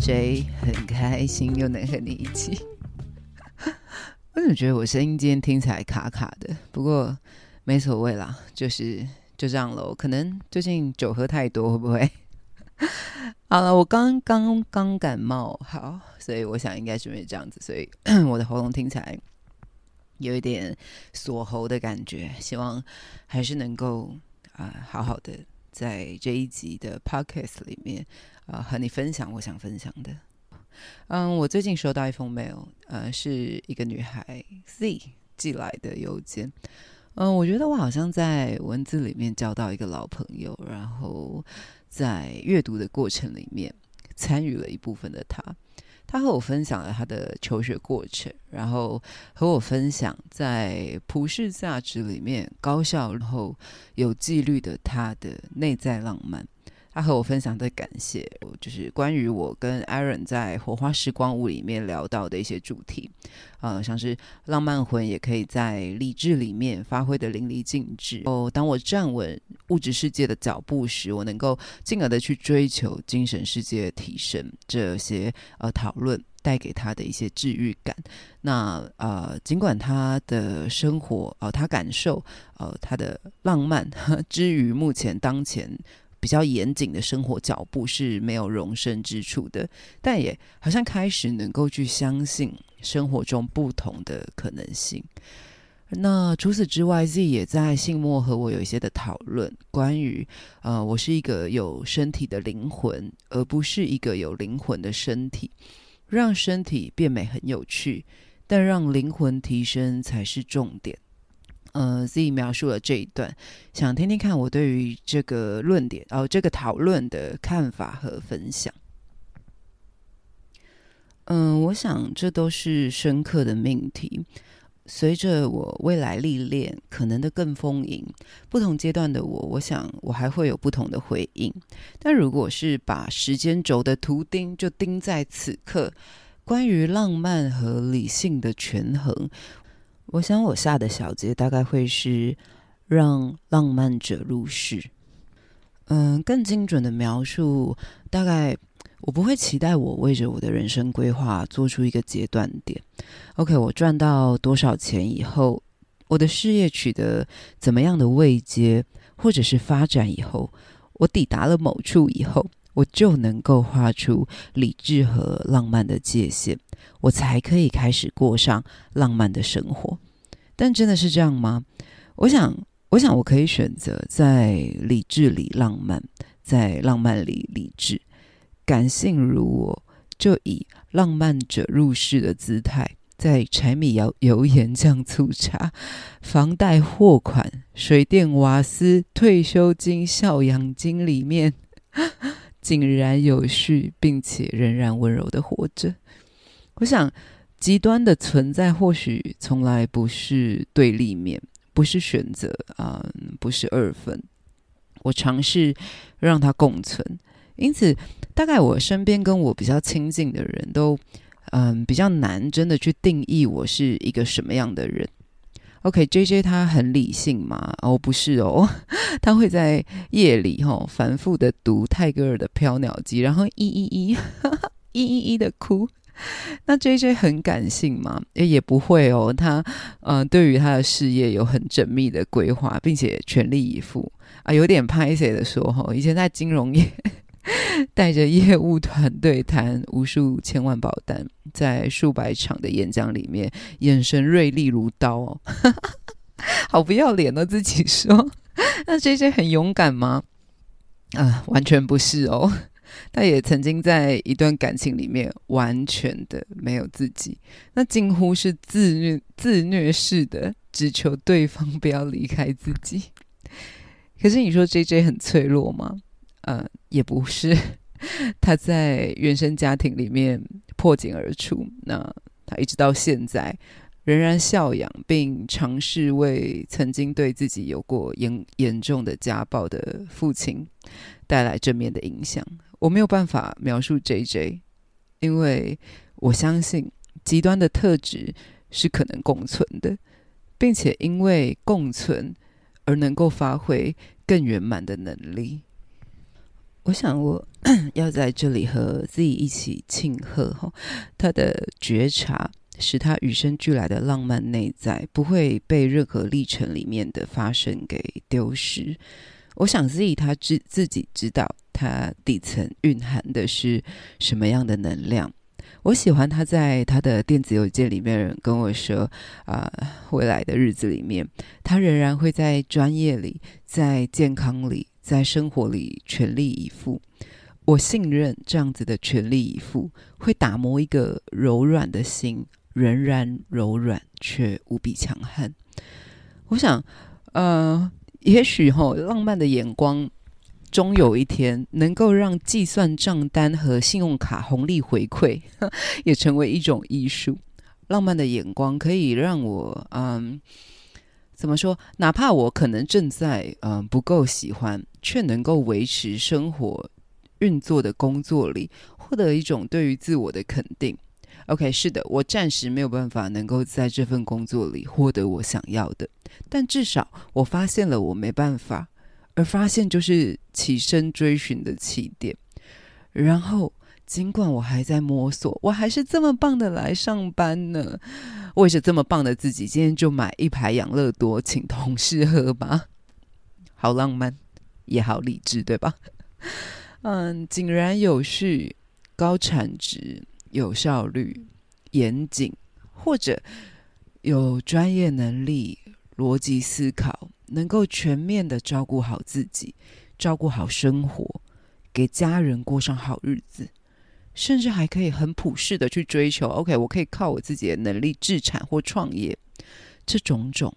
J，很开心又能和你一起。我怎么觉得我声音今天听起来卡卡的？不过没所谓啦，就是就这样喽。可能最近酒喝太多，会不会？好了，我刚刚刚感冒，好，所以我想应该是因为这样子，所以 我的喉咙听起来有一点锁喉的感觉。希望还是能够啊，好好的在这一集的 Podcast 里面啊，和你分享我想分享的。嗯，我最近收到一封 mail，呃，是一个女孩 Z 寄来的邮件。嗯，我觉得我好像在文字里面交到一个老朋友，然后在阅读的过程里面参与了一部分的他。他和我分享了他的求学过程，然后和我分享在普世价值里面高效然后有纪律的他的内在浪漫。他和我分享的感谢，就是关于我跟 Aaron 在火花时光屋里面聊到的一些主题，呃，像是浪漫魂也可以在理智里面发挥的淋漓尽致。哦，当我站稳物质世界的脚步时，我能够进而的去追求精神世界的提升。这些呃讨论带给他的一些治愈感。那呃，尽管他的生活，呃，他感受，呃，他的浪漫 之于目前当前。比较严谨的生活脚步是没有容身之处的，但也好像开始能够去相信生活中不同的可能性。那除此之外，Z 也在信末和我有一些的讨论，关于呃，我是一个有身体的灵魂，而不是一个有灵魂的身体。让身体变美很有趣，但让灵魂提升才是重点。呃，Z 描述了这一段，想听听看我对于这个论点，哦，这个讨论的看法和分享。嗯，我想这都是深刻的命题。随着我未来历练，可能的更丰盈，不同阶段的我，我想我还会有不同的回应。但如果是把时间轴的图钉就钉在此刻，关于浪漫和理性的权衡。我想，我下的小节大概会是让浪漫者入世。嗯，更精准的描述，大概我不会期待我为着我的人生规划做出一个阶段点。OK，我赚到多少钱以后，我的事业取得怎么样的位阶，或者是发展以后，我抵达了某处以后。我就能够画出理智和浪漫的界限，我才可以开始过上浪漫的生活。但真的是这样吗？我想，我想我可以选择在理智里浪漫，在浪漫里理智。感性如我，就以浪漫者入世的姿态，在柴米油油盐酱醋茶、房贷货款、水电瓦斯、退休金、孝养金里面。井然有序，并且仍然温柔的活着。我想，极端的存在或许从来不是对立面，不是选择啊，不是二分。我尝试让它共存，因此，大概我身边跟我比较亲近的人都，嗯，比较难真的去定义我是一个什么样的人。OK，J J 他很理性吗？哦，不是哦，他会在夜里哈反复的读泰戈尔的《飘鸟集》，然后一、一、一、一、一、一的哭。那 J J 很感性吗？也也不会哦，他嗯，对于他的事业有很缜密的规划，并且全力以赴啊。有点拍谁的说哈，以前在金融业。带着业务团队谈无数千万保单，在数百场的演讲里面，眼神锐利如刀哦，好不要脸哦！自己说，那 J J 很勇敢吗？啊，完全不是哦。他也曾经在一段感情里面完全的没有自己，那近乎是自虐、自虐式的，只求对方不要离开自己。可是你说 J J 很脆弱吗？呃，也不是，他在原生家庭里面破茧而出，那他一直到现在仍然孝养，并尝试为曾经对自己有过严严重的家暴的父亲带来正面的影响。我没有办法描述 J J，因为我相信极端的特质是可能共存的，并且因为共存而能够发挥更圆满的能力。我想，我 要在这里和自己一起庆贺哈，他的觉察使他与生俱来的浪漫内在不会被任何历程里面的发生给丢失。我想自己他自自己知道，它底层蕴含的是什么样的能量。我喜欢他在他的电子邮件里面跟我说：“啊，未来的日子里面，他仍然会在专业里、在健康里、在生活里全力以赴。我信任这样子的全力以赴会打磨一个柔软的心，仍然柔软却无比强悍。我想，呃，也许哈，浪漫的眼光。”终有一天，能够让计算账单和信用卡红利回馈，也成为一种艺术。浪漫的眼光可以让我，嗯，怎么说？哪怕我可能正在，嗯，不够喜欢，却能够维持生活运作的工作里，获得一种对于自我的肯定。OK，是的，我暂时没有办法能够在这份工作里获得我想要的，但至少我发现了我没办法。而发现就是起身追寻的起点，然后尽管我还在摸索，我还是这么棒的来上班呢。为着这么棒的自己，今天就买一排养乐多请同事喝吧，好浪漫，也好理智，对吧？嗯，井然有序，高产值，有效率，严谨，或者有专业能力，逻辑思考。能够全面的照顾好自己，照顾好生活，给家人过上好日子，甚至还可以很普世的去追求。OK，我可以靠我自己的能力自产或创业，这种种，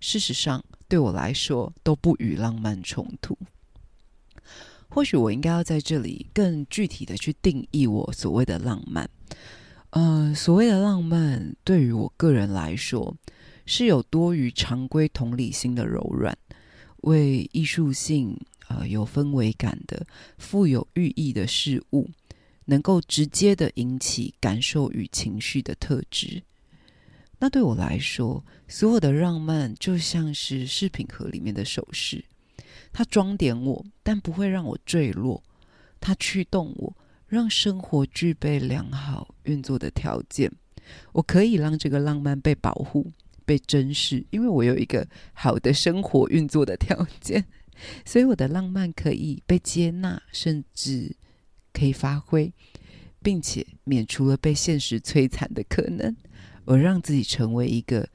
事实上对我来说都不与浪漫冲突。或许我应该要在这里更具体的去定义我所谓的浪漫。嗯，所谓的浪漫，对于我个人来说。是有多于常规同理心的柔软，为艺术性、呃有氛围感的、富有寓意的事物，能够直接的引起感受与情绪的特质。那对我来说，所有的浪漫就像是饰品盒里面的首饰，它装点我，但不会让我坠落；它驱动我，让生活具备良好运作的条件。我可以让这个浪漫被保护。被珍视，因为我有一个好的生活运作的条件，所以我的浪漫可以被接纳，甚至可以发挥，并且免除了被现实摧残的可能。我让自己成为一个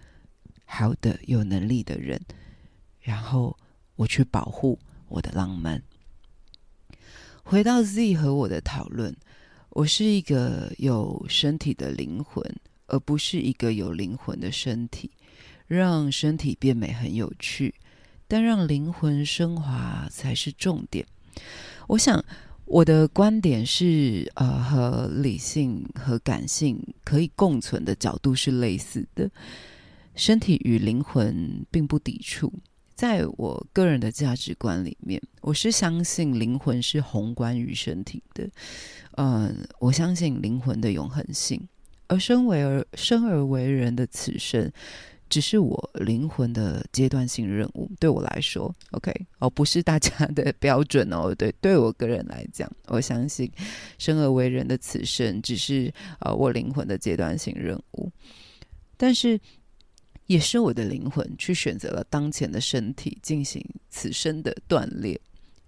好的、有能力的人，然后我去保护我的浪漫。回到 Z 和我的讨论，我是一个有身体的灵魂，而不是一个有灵魂的身体。让身体变美很有趣，但让灵魂升华才是重点。我想我的观点是，呃，和理性和感性可以共存的角度是类似的。身体与灵魂并不抵触。在我个人的价值观里面，我是相信灵魂是宏观于身体的。嗯，我相信灵魂的永恒性，而身为而生而为人的此生。只是我灵魂的阶段性任务，对我来说，OK，哦，不是大家的标准哦。对，对我个人来讲，我相信生而为人的此生，只是呃我灵魂的阶段性任务。但是，也是我的灵魂去选择了当前的身体进行此生的锻炼。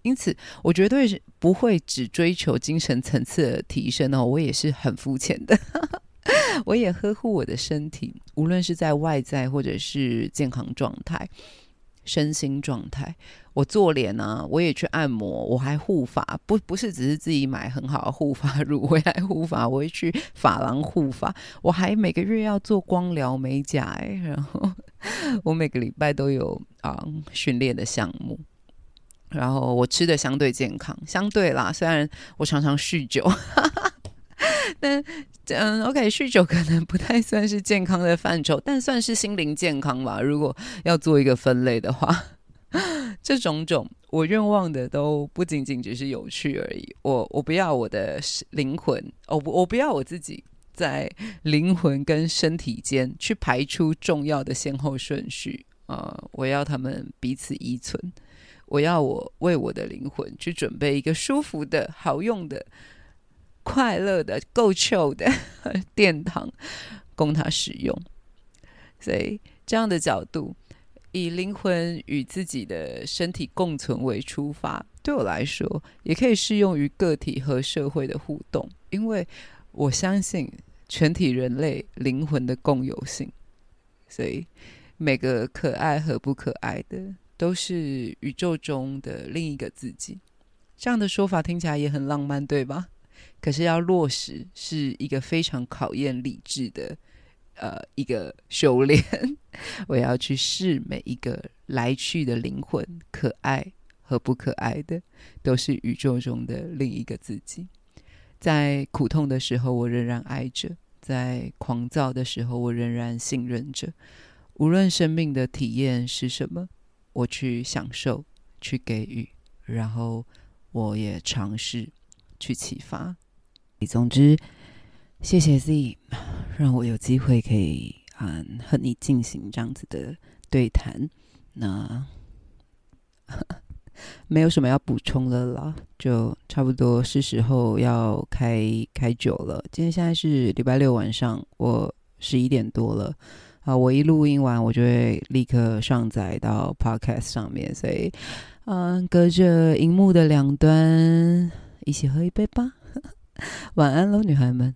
因此，我绝对是不会只追求精神层次的提升哦。我也是很肤浅的。我也呵护我的身体，无论是在外在或者是健康状态、身心状态。我做脸啊，我也去按摩，我还护发，不不是只是自己买很好的护发乳 回来护发，我会去发廊护发，我还每个月要做光疗美甲，哎，然后 我每个礼拜都有啊训练的项目，然后我吃的相对健康，相对啦，虽然我常常酗酒。但嗯，OK，酗酒可能不太算是健康的范畴，但算是心灵健康吧。如果要做一个分类的话，这种种我愿望的都不仅仅只是有趣而已。我我不要我的灵魂，我不我不要我自己在灵魂跟身体间去排出重要的先后顺序啊！我要他们彼此依存。我要我为我的灵魂去准备一个舒服的、好用的、快乐的、够臭的 殿堂，供他使用。所以这样的角度，以灵魂与自己的身体共存为出发，对我来说，也可以适用于个体和社会的互动，因为我相信全体人类灵魂的共有性。所以每个可爱和不可爱的。都是宇宙中的另一个自己，这样的说法听起来也很浪漫，对吧？可是要落实是一个非常考验理智的，呃，一个修炼。我要去试每一个来去的灵魂，可爱和不可爱的，都是宇宙中的另一个自己。在苦痛的时候，我仍然爱着；在狂躁的时候，我仍然信任着。无论生命的体验是什么。我去享受，去给予，然后我也尝试去启发。总之，谢谢 Z，让我有机会可以嗯和你进行这样子的对谈。那 没有什么要补充的了，就差不多是时候要开开酒了。今天现在是礼拜六晚上，我十一点多了。啊，我一录音完，我就会立刻上载到 Podcast 上面，所以，嗯，隔着荧幕的两端，一起喝一杯吧。晚安喽，女孩们。